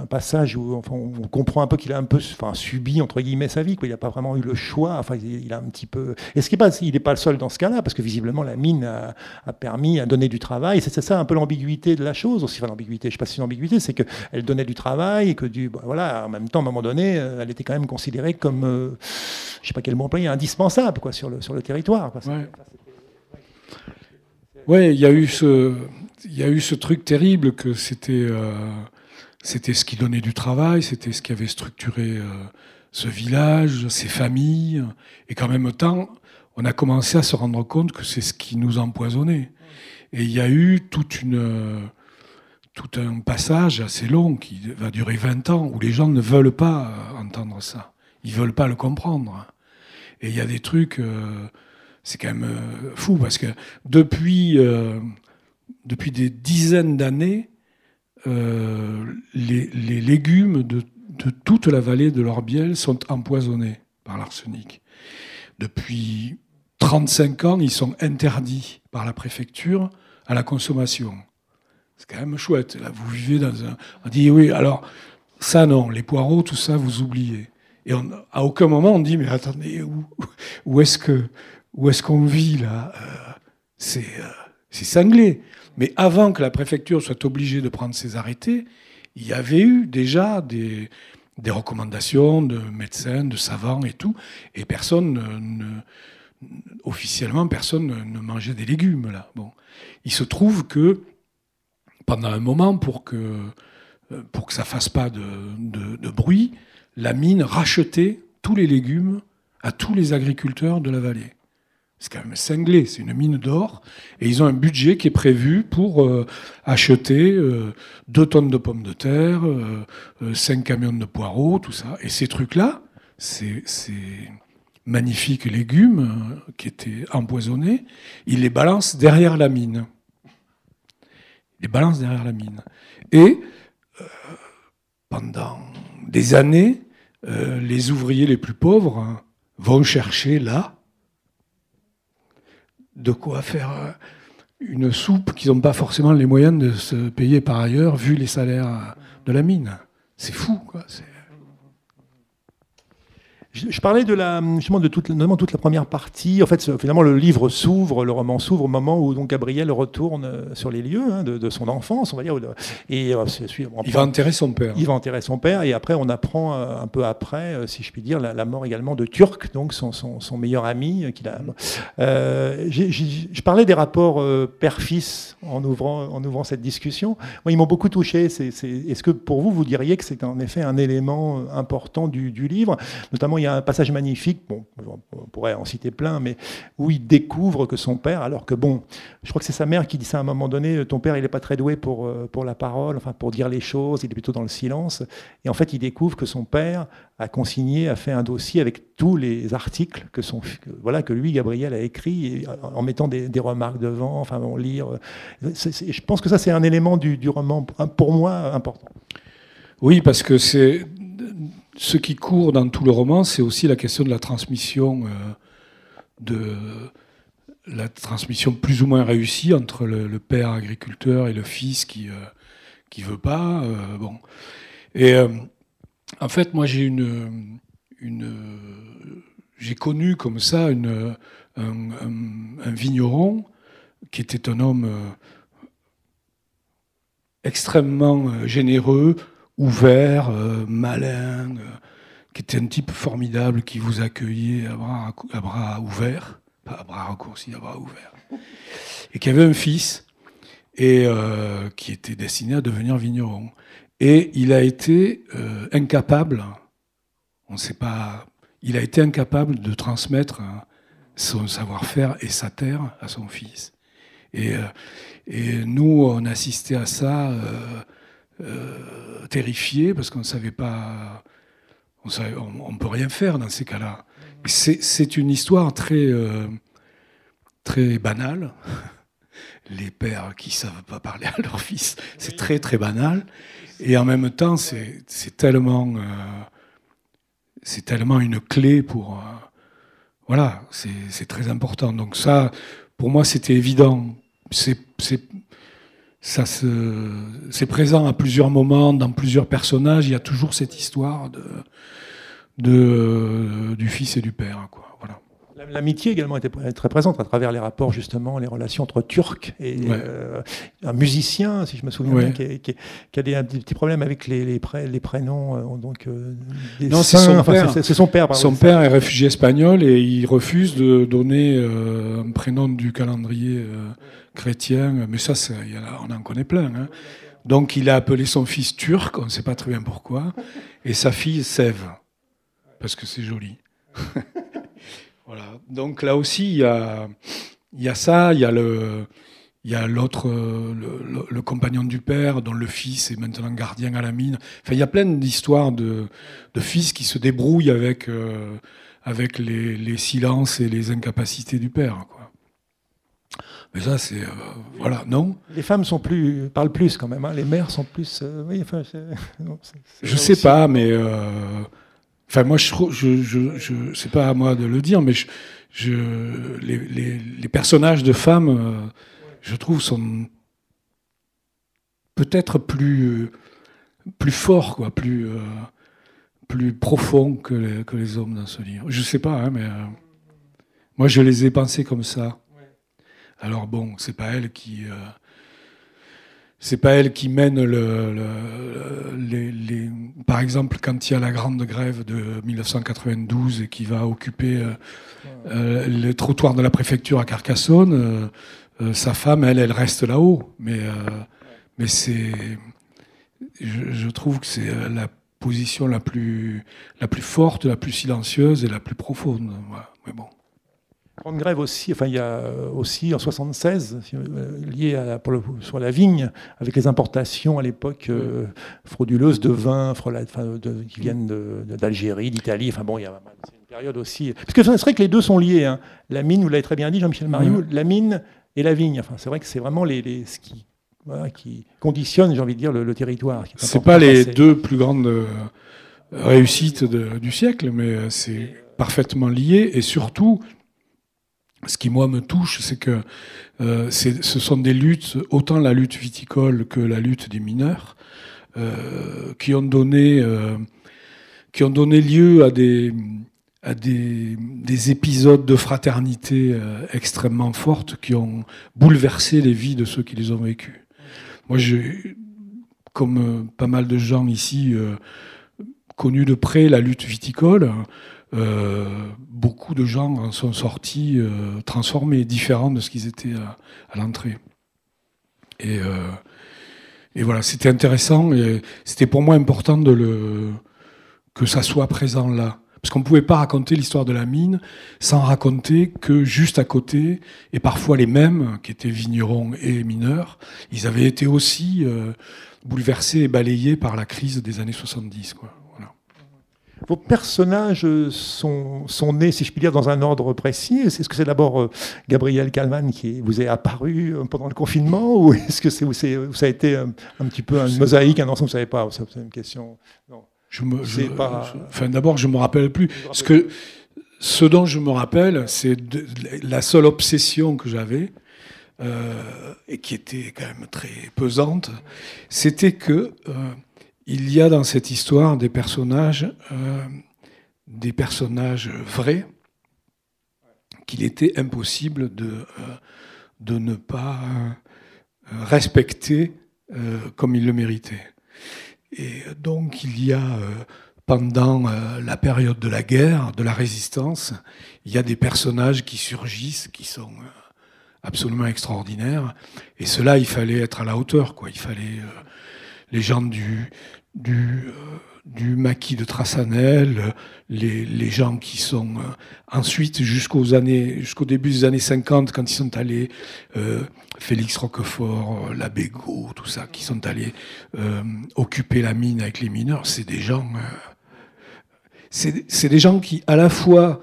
un passage où enfin, on comprend un peu qu'il a un peu enfin, subi, entre guillemets, sa vie. Quoi. Il n'a pas vraiment eu le choix. Enfin, il a un petit peu... Est-ce qu'il n'est pas, le seul dans ce cas-là Parce que visiblement, la mine a, permis, à donner du travail. C'est ça un peu l'ambiguïté de la chose aussi. L'ambiguïté, je ne sais pas si c'est une ambiguïté, c'est qu'elle donnait du travail et que, du, voilà, en même temps, à un moment donné, euh, elle était quand même considérée comme, euh, je ne sais pas quel mot employer, indispensable sur le territoire. Oui, il y a eu ce il y a eu ce truc terrible que c'était euh, c'était ce qui donnait du travail, c'était ce qui avait structuré euh, ce village, ces familles, et qu'en même temps, on a commencé à se rendre compte que c'est ce qui nous empoisonnait. Et il y a eu toute une, tout un passage assez long qui va durer 20 ans où les gens ne veulent pas entendre ça. Ils veulent pas le comprendre. Et il y a des trucs, euh, c'est quand même fou parce que depuis depuis des dizaines d'années, euh, les, légumes de, toute la vallée de l'Orbiel sont empoisonnés par l'arsenic. Depuis 35 ans, ils sont interdits par la préfecture à la consommation. C'est quand même chouette. Là, vous vivez dans un. On dit oui, alors ça non, les poireaux, tout ça, vous oubliez. Et à aucun moment on dit mais attendez, où est-ce que où est-ce qu'on vit là euh, C'est euh, c'est cinglé. Mais avant que la préfecture soit obligée de prendre ses arrêtés, il y avait eu déjà des, des recommandations de médecins, de savants et tout. Et personne, ne, officiellement, personne ne mangeait des légumes là. Bon, il se trouve que pendant un moment, pour que pour que ça fasse pas de, de bruit, la mine rachetait tous les légumes à tous les agriculteurs de la vallée. C'est quand même cinglé, c'est une mine d'or. Et ils ont un budget qui est prévu pour euh, acheter euh, deux tonnes de pommes de terre, euh, cinq camions de poireaux, tout ça. Et ces trucs-là, ces, magnifiques légumes qui étaient empoisonnés, ils les balancent derrière la mine. Ils les balancent derrière la mine. Et pendant des années, les ouvriers les plus pauvres hein, vont chercher là de quoi faire euh, une soupe qu'ils n'ont pas forcément les moyens de se payer par ailleurs, vu les salaires de la mine. C'est fou, quoi. Je, parlais de la, justement de toute, notamment toute la première partie. En fait, finalement, le livre s'ouvre, le roman s'ouvre au moment où donc Gabriel retourne euh, sur les lieux hein, de, son enfance, on va dire. Et euh, il va enterrer son père. Il va enterrer son père, et après, on apprend euh, un peu après, si je puis dire, la, mort également de Turc, donc son, son, meilleur ami qu'il a. je parlais des rapports père-fils en ouvrant, en ouvrant cette discussion. Moi, ils m'ont beaucoup touché. Est-ce que pour vous, vous diriez que c'est en effet un élément important du, du livre, notamment il y a un passage magnifique, bon, on pourrait en citer plein, mais où il découvre que son père, alors que bon, je crois que c'est sa mère qui dit ça à un moment donné, ton père il n'est pas très doué pour, euh, pour la parole, enfin pour dire les choses, il est plutôt dans le silence. Et en fait, il découvre que son père a consigné, a fait un dossier avec tous les articles que, son, voilà, que lui, Gabriel, a écrit, en mettant des, remarques devant, enfin, on lire. je pense que ça, c'est un élément du roman, pour moi, important. Oui, parce que c'est ce qui court dans tout le roman, c'est aussi la question de la transmission, euh, de la transmission plus ou moins réussie entre le, père agriculteur et le fils qui euh, qui veut pas. Euh, bon, et en fait, moi, j'ai une j'ai connu comme ça un, vigneron qui était un homme extrêmement généreux, ouvert, euh, malin, euh, qui était un type formidable qui vous accueillait à bras, à bras ouverts, pas à bras raccourcis, à bras ouverts, et qui avait un fils et euh, qui était destiné à devenir vigneron. Et il a été incapable, on ne sait pas, il a été incapable de transmettre son savoir-faire et sa terre à son fils. Et, nous, on assistait à ça terrifié parce qu'on ne savait pas. On ne peut rien faire dans ces cas-là. C'est une histoire très, euh, très banale. Les pères qui ne savent pas parler à leur fils, c'est très très banal. Et en même temps, c'est tellement, euh, c'est tellement une clé pour. voilà, c'est très important. Donc ça, pour moi, c'était évident. C'est ça c'est présent à plusieurs moments, dans plusieurs personnages. Il y a toujours cette histoire de, de du fils et du père. Quoi. Voilà. L'amitié également était très présente à travers les rapports, justement, les relations entre Turcs et euh, un musicien, si je me souviens bien, qui, a des, un petit problème avec les, les, les prénoms. Euh, donc, euh, non, c'est son, père. C'est son père. Son père est réfugié espagnol et il refuse de donner un prénom du calendrier chrétien. Mais ça, on en connaît plein. Hein. Donc il a appelé son fils turc, on ne sait pas très bien pourquoi, et sa fille Sève, parce que c'est joli. Voilà. Donc là aussi, il y a, y a ça, il y a le. L'autre, le, compagnon du père, dont le fils est maintenant gardien à la mine. Enfin, il y a plein d'histoires de, de, fils qui se débrouillent avec, euh, avec les, les, silences et les incapacités du père. Quoi. Mais ça, c'est. Euh, voilà, non Les femmes sont plus, parlent plus quand même. Hein. Les mères sont plus. Euh, oui, enfin, je sais pas, mais. Enfin, moi, je, je, je, je c'est pas à moi de le dire, mais je, je les, les, les, personnages de femmes, euh, je trouve, sont peut-être plus, plus forts, quoi, plus, euh, plus profonds que les, que les, hommes dans ce livre. Je sais pas, hein, mais euh, moi, je les ai pensés comme ça. Alors bon, c'est pas elle qui c'est pas elle qui mène le, les, par exemple, quand il y a la grande grève de 1992 et qui va occuper euh, euh, le trottoir de la préfecture à Carcassonne, sa femme, elle, elle reste là-haut. Mais, c'est, je, trouve que c'est la position la plus, la plus forte, la plus silencieuse et la plus profonde. Mais bon. Grande grève aussi, enfin il y a aussi en 76 euh, lié à, pour le, sur la vigne avec les importations à l'époque euh, frauduleuses de vins qui viennent d'Algérie, d'Italie. Enfin bon, il y a une période aussi. Parce que c'est vrai que les deux sont liés. Hein. La mine, vous l'avez très bien dit, Jean-Michel Mariou, la mine et la vigne. Enfin c'est vrai que c'est vraiment les, les ce qui, qui conditionne, j'ai envie de dire, le, territoire. C'est pas les deux plus grandes euh, réussites du siècle, mais c'est parfaitement lié et surtout ce qui, moi, me touche, c'est que euh, ce sont des luttes, autant la lutte viticole que la lutte des mineurs, euh, qui, ont donné, euh, qui ont donné lieu à des, à des, des épisodes de fraternité euh, extrêmement fortes qui ont bouleversé les vies de ceux qui les ont vécus. Moi, j'ai, comme euh, pas mal de gens ici, connu de près la lutte viticole. Euh, beaucoup de gens en sont sortis euh, transformés, différents de ce qu'ils étaient à, l'entrée. Et, euh, et, voilà, c'était intéressant et c'était pour moi important de le, que ça soit présent là. Parce qu'on ne pouvait pas raconter l'histoire de la mine sans raconter que juste à côté, et parfois les mêmes, qui étaient vignerons et mineurs, ils avaient été aussi bouleversés et balayés par la crise des années 70. Quoi. Vos personnages sont, sont, nés, si je puis dire, dans un ordre précis. Est-ce que c'est d'abord euh, Gabriel Calman qui vous est apparu euh, pendant le confinement ou est-ce que c'est, ça a été un, petit peu une mosaïque, un ensemble Vous ne savez pas, c'est une question. Non. Je me, pas... enfin, d'abord, je ne me rappelle plus. Ce, que, ce dont je me rappelle, c'est la seule obsession que j'avais, euh, et qui était quand même très pesante, c'était que il y a dans cette histoire des personnages, euh, des personnages vrais qu'il était impossible de, euh, ne pas euh, respecter comme il le méritait. Et donc il y a, pendant la période de la guerre, de la résistance, il y a des personnages qui surgissent, qui sont absolument extraordinaires. Et cela, il fallait être à la hauteur, quoi. Il fallait les gens du, du, euh, maquis de Trassanel, les, les, gens qui sont euh, ensuite jusqu'aux années, jusqu'au début des années 50, quand ils sont allés, euh, Félix Roquefort, Labégo, tout ça, qui sont allés occuper la mine avec les mineurs, c'est des gens, c'est des gens qui à la fois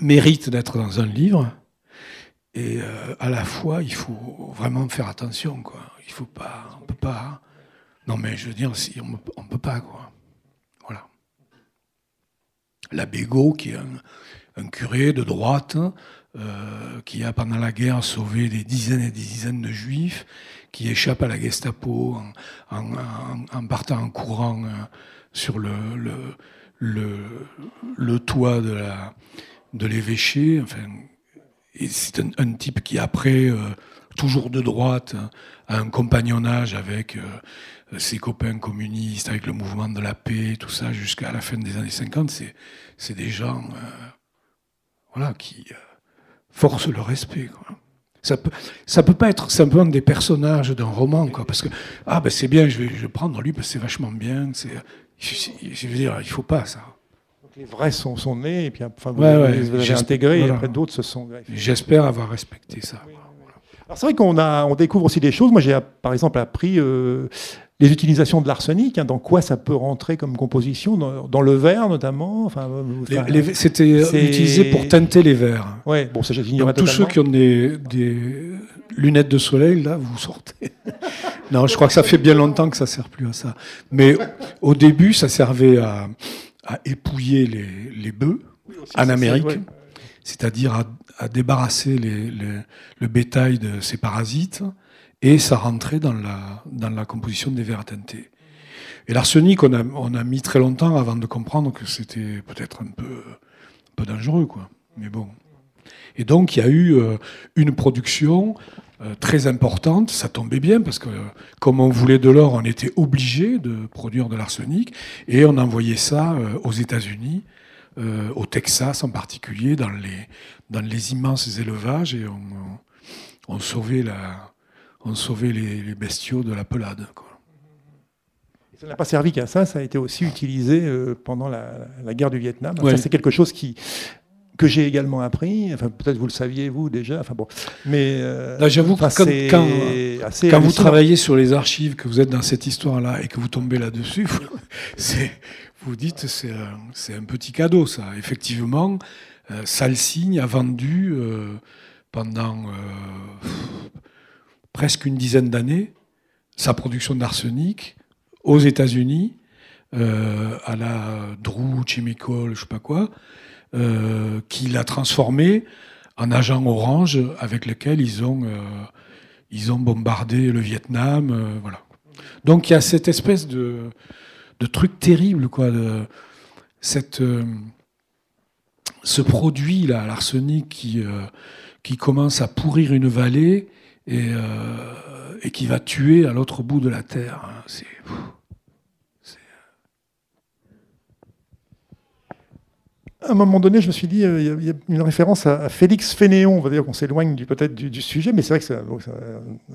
méritent d'être dans un livre, et à la fois il faut vraiment faire attention, quoi. Il faut pas, on peut pas. Non, mais je veux dire, si, on ne peut pas, quoi. Voilà. La Bégaud, qui est un, curé de droite, euh, qui a pendant la guerre sauvé des dizaines et des dizaines de juifs, qui échappe à la Gestapo en, partant en courant euh, sur le, toit de, l'évêché. Enfin, c'est un, type qui, après, euh, toujours de droite, a un compagnonnage avec ses copains communistes, avec le mouvement de la paix, tout ça, jusqu'à la fin des années 50, c'est des gens euh, voilà, qui euh, forcent le respect. Ça peut, ça peut pas être simplement des personnages d'un roman, quoi, parce que ah ben c'est bien, je vais, prendre lui parce c'est vachement bien. C'est, je, veux dire, il faut pas ça. Les vrais sont, sont nés et puis enfin vous, les avez intégrés et après d'autres se sont. J'espère avoir respecté ça. c'est vrai qu'on a, on découvre aussi des choses. Moi, j'ai par exemple appris euh, les utilisations de l'arsenic, hein, dans quoi ça peut rentrer comme composition, dans, le verre notamment enfin, C'était utilisé pour teinter les verres. Ouais, bon, ça Tous ceux qui ont des, lunettes de soleil, là, vous sortez. non, je crois que ça fait bien longtemps que ça ne sert plus à ça. Mais au début, ça servait à, épouiller les, les bœufs en Amérique, c'est-à-dire à, débarrasser le bétail de ces parasites et ça rentrait dans la, dans la composition des verres teintés. Et l'arsenic, on a, on a mis très longtemps avant de comprendre que c'était peut-être un peu, un peu dangereux, quoi. Mais bon. Et donc, il y a eu euh, une production très importante. Ça tombait bien parce que, comme on voulait de l'or, on était obligé de produire de l'arsenic et on envoyait ça euh, aux États-Unis, euh, au Texas en particulier, dans les, dans les immenses élevages et on, on sauvait, la, on sauvait les, les bestiaux de la pelade. Quoi. Ça n'a pas servi qu'à ça, ça a été aussi utilisé pendant la, la guerre du Vietnam. Ouais. Ça, c'est quelque chose qui, que j'ai également appris. Enfin, peut-être vous le saviez vous déjà. Enfin bon, mais euh, j'avoue que quand- vous travaillez sur les archives, que vous êtes dans cette histoire-là et que vous tombez là-dessus, vous- c'est, vous dites c'est un, c'est un petit cadeau, ça. Effectivement, euh, Salsigne a vendu euh, pendant presque une dizaine d'années sa production d'arsenic aux États-Unis, à la Drew Chemical, je sais pas quoi, euh, qui l'a transformé en agent orange avec lequel ils ont, euh, ils ont bombardé le Vietnam. euh, voilà. Donc il y a cette espèce de, de truc terrible, quoi, cette, ce produit l'arsenic qui, qui commence à pourrir une vallée et, et qui va tuer à l'autre bout de la terre. hein. C'est À un moment donné, je me suis dit, euh, il y a- il y, a une référence à, à Félix Fénéon. On va dire qu'on s'éloigne du- peut-être du, du sujet, mais c'est vrai que c'est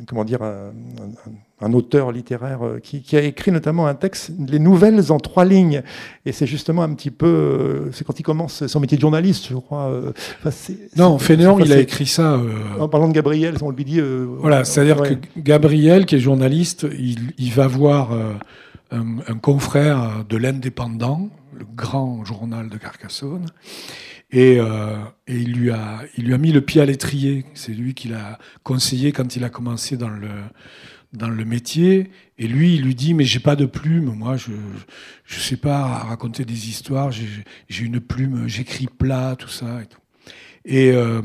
comment dire, un, un- un auteur littéraire euh, qui, qui a écrit notamment un texte, Les Nouvelles en trois lignes. Et c'est justement un petit peu, euh, c'est quand il commence son métier de journaliste, je crois. enfin, c'est- non, c'est- Fénéon, il a écrit ça. euh, En parlant de Gabriel, on lui dit. euh, Voilà, c'est-à-dire ouais. que Gabriel, qui est journaliste, il, il va voir un, confrère de l'Indépendant, le grand journal de Carcassonne, et, euh, et il, lui a, il lui a mis le pied à l'étrier. C'est lui qui l'a conseillé quand il a commencé dans le, dans le métier. Et lui, il lui dit, mais j'ai pas de plume, moi, je je sais pas raconter des histoires, j'ai une plume, j'écris plat, tout ça. Et, tout. et, euh,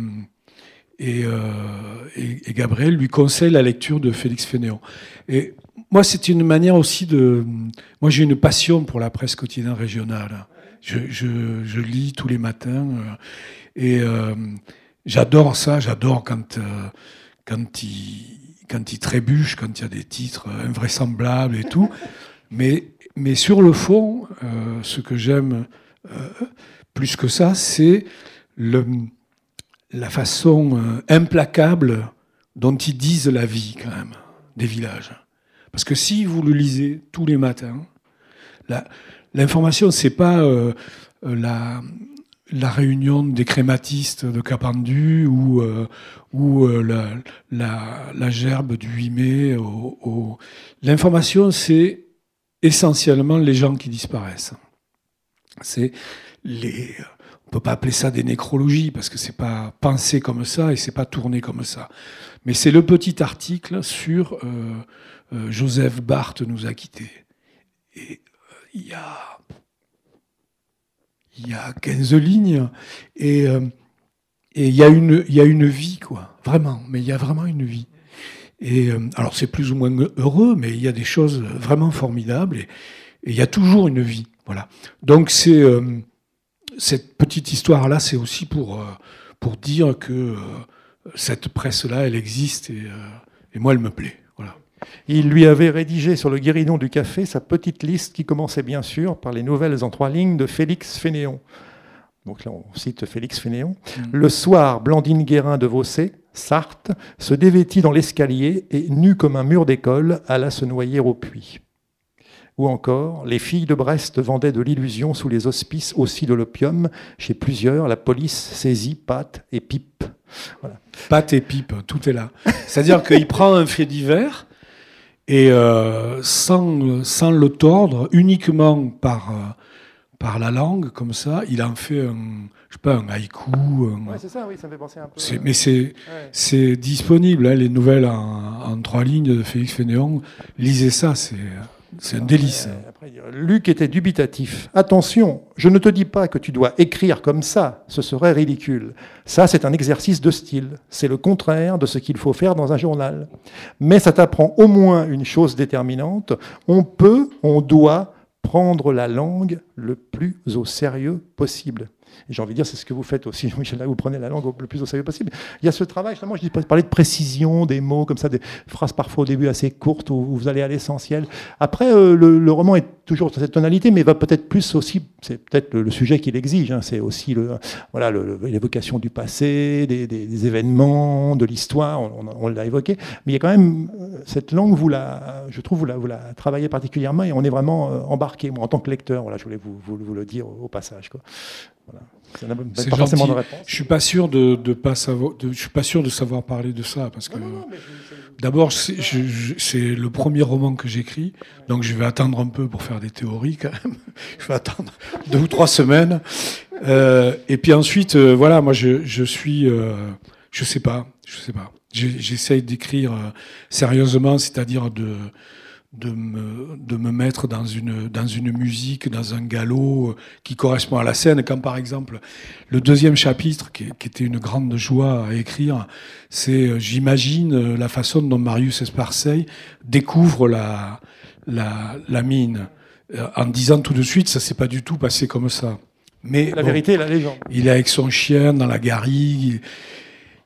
euh, et- et Gabriel lui conseille la lecture de Félix Fénéon. Et moi, c'est une manière aussi de... Moi, j'ai une passion pour la presse quotidienne régionale. Je, je- je lis tous les matins euh, et euh, j'adore ça. J'adore quand, euh, quand, il, quand il trébuche, quand il y a des titres invraisemblables et tout. Mais, mais sur le fond, euh, ce que j'aime euh, plus que ça, c'est le, la façon euh, implacable dont ils disent la vie, quand même, des villages. Parce que si vous le lisez tous les matins, l'information, c'est pas euh, euh, la, réunion des crématistes de Capendu ou, euh, ou la, gerbe du 8 mai. L'information, c'est essentiellement les gens qui disparaissent. C'est les. On peut pas appeler ça des nécrologies parce que c'est pas pensé comme ça et c'est pas tourné comme ça. Mais c'est le petit article sur euh, Joseph Barthes nous a quittés. Et euh, il y a y a 15 lignes et euh, et il y a une y a une vie quoi, vraiment. Mais il y a vraiment une vie. Et alors c'est plus ou moins heureux, mais il y a des choses vraiment formidables et, il y a toujours une vie. Voilà. Donc c'est cette petite histoire-là, c'est aussi pour, pour dire que cette presse-là, elle existe et, et moi, elle me plaît. Il lui avait rédigé sur le guéridon du café sa petite liste qui commençait bien sûr par les nouvelles en trois lignes de Félix Fénéon. Donc là, on cite Félix Fénéon. Mm. Le soir, Blandine Guérin de Vaucé, Sarthe, se dévêtit dans l'escalier et, nue comme un mur d'école, alla se noyer au puits. Ou encore, les filles de Brest vendaient de l'illusion sous les auspices aussi de l'opium. Chez plusieurs, la police saisit pâte et pipe. Pâte et pipe, tout est là. C'est-à-dire qu'il prend un fait divers et euh, sans, sans le tordre, uniquement par, euh, par la langue, comme ça, il en fait un, je sais pas, un haïku. un- c'est ça, oui, ça me fait penser un peu. c'est- mais c'est, C'est disponible, hein, les nouvelles en, en trois lignes de Félix Fénéon. Lisez ça, c'est c'est un délice. Après, dit, Luc était dubitatif. Attention, je ne te dis pas que tu dois écrire comme ça, ce serait ridicule. Ça, c'est un exercice de style. C'est le contraire de ce qu'il faut faire dans un journal. Mais ça t'apprend au moins une chose déterminante. On peut, on doit prendre la langue le plus au sérieux possible. J'ai envie de dire, c'est ce que vous faites aussi, Michel, vous prenez la langue le plus au sérieux possible. Il y a ce travail, justement, je parler de précision, des mots comme ça, des phrases parfois au début assez courtes où vous allez à l'essentiel. Après, euh, le, roman est toujours dans cette tonalité, mais va peut-être plus aussi, c'est peut-être le, sujet qu'il exige, hein, c'est aussi le, voilà, l'évocation du passé, des, événements, de l'histoire, on, l'a évoqué, mais il y a quand même euh, cette langue, vous la, je trouve, vous la, travaillez particulièrement et on est vraiment euh, embarqué, moi, en tant que lecteur, voilà, je voulais vous, le dire au, passage. Quoi. Voilà. C'est pas forcément de réponse. Je suis pas sûr de, de pas savoir, je suis pas sûr de savoir parler de ça parce que d'abord c'est le premier roman que j'écris, donc je vais attendre un peu pour faire des théories quand même. je vais attendre deux ou trois semaines. Euh, et puis ensuite, euh, voilà, moi je, je suis, euh, je sais pas, je sais pas. J'essaye d'écrire sérieusement, c'est-à-dire de de me, de me mettre dans une, dans une musique, dans un galop euh, qui correspond à la scène. Quand par exemple, le deuxième chapitre, qui, était une grande joie à écrire, c'est, euh, j'imagine, euh, la façon dont Marius Esparseil découvre la, la, la mine. En disant tout de suite, ça s'est pas du tout passé comme ça. Mais la vérité, la légende. Il est avec son chien dans la garrigue.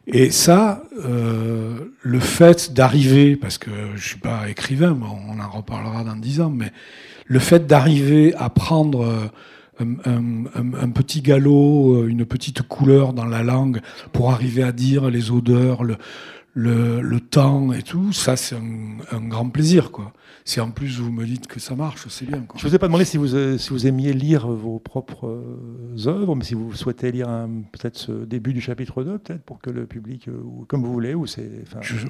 Et ça, euh, le fait d'arriver, parce que je suis pas écrivain, on en reparlera dans dix ans, mais le fait d'arriver à prendre euh, un, petit galop, euh, une petite couleur dans la langue pour arriver à dire les odeurs, le, le temps et tout, ça c'est un, un, grand plaisir. quoi. Si en plus vous me dites que ça marche, c'est bien. Quoi. Je ne vous ai pas demandé si vous, euh, si vous aimiez lire vos propres euh, œuvres, mais si vous souhaitez lire peut-être ce début du chapitre 2, peut-être pour que le public, euh, ou comme vous voulez, ou c'est.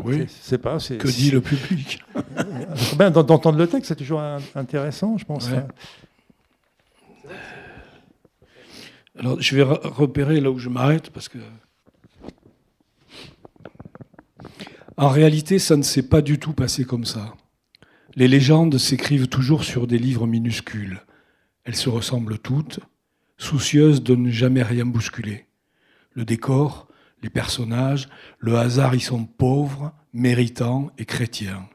Oui. C'est pas. Que dit le public? Ben, D'entendre le texte, c'est toujours intéressant, je pense. Alors, je vais repérer là où je m'arrête parce que En réalité, ça ne s'est pas du tout passé comme ça. Les légendes s'écrivent toujours sur des livres minuscules. Elles se ressemblent toutes, soucieuses de ne jamais rien bousculer. Le décor, les personnages, le hasard y sont pauvres, méritants et chrétiens.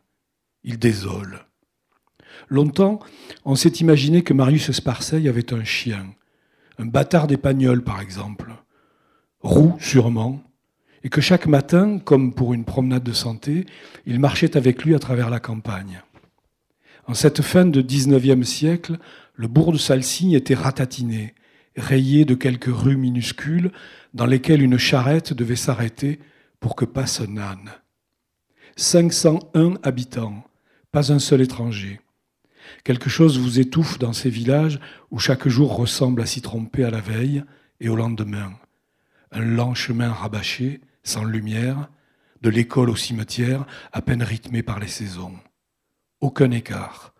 Ils désolent. Longtemps, on s'est imaginé que Marius Sparseil avait un chien, un bâtard d'Épagnol par exemple, roux sûrement, et que chaque matin, comme pour une promenade de santé, il marchait avec lui à travers la campagne. En cette fin de XIXe siècle, le bourg de Salsigne était ratatiné, rayé de quelques rues minuscules dans lesquelles une charrette devait s'arrêter pour que passe un âne. 501 habitants, pas un seul étranger. Quelque chose vous étouffe dans ces villages où chaque jour ressemble à s'y tromper à la veille et au lendemain. Un lent chemin rabâché, sans lumière, de l'école au cimetière, à peine rythmé par les saisons. Aucun écart,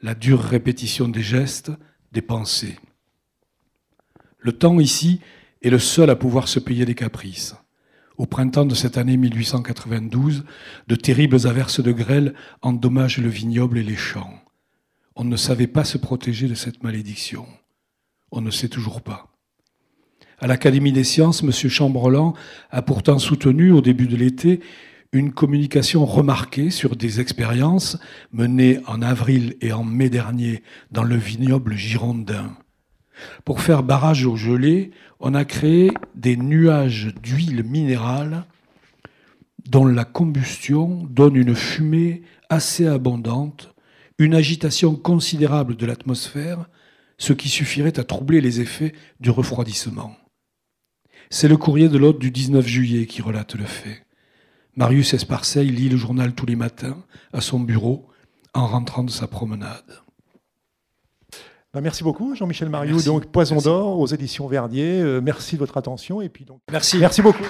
la dure répétition des gestes, des pensées. Le temps ici est le seul à pouvoir se payer des caprices. Au printemps de cette année 1892, de terribles averses de grêle endommagent le vignoble et les champs. On ne savait pas se protéger de cette malédiction. On ne sait toujours pas. À l'Académie des sciences, M. Chambrelan a pourtant soutenu au début de l'été une communication remarquée sur des expériences menées en avril et en mai dernier dans le vignoble girondin. Pour faire barrage au gelé, on a créé des nuages d'huile minérale dont la combustion donne une fumée assez abondante, une agitation considérable de l'atmosphère, ce qui suffirait à troubler les effets du refroidissement. C'est le courrier de l'hôte du 19 juillet qui relate le fait. Marius Esparseil lit le journal tous les matins à son bureau en rentrant de sa promenade. Ben, merci beaucoup, Jean-Michel Mariou. Donc, Poison d'or aux éditions Verdier. Euh, merci de votre attention. Et puis donc, merci. Merci beaucoup.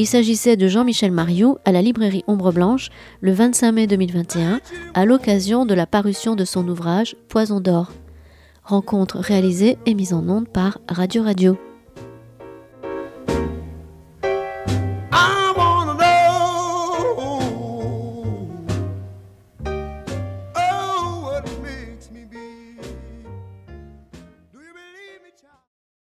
Il s'agissait de Jean-Michel Mariou à la librairie Ombre Blanche le 25 mai 2021 à l'occasion de la parution de son ouvrage Poison d'or. Rencontre réalisée et mise en onde par Radio Radio.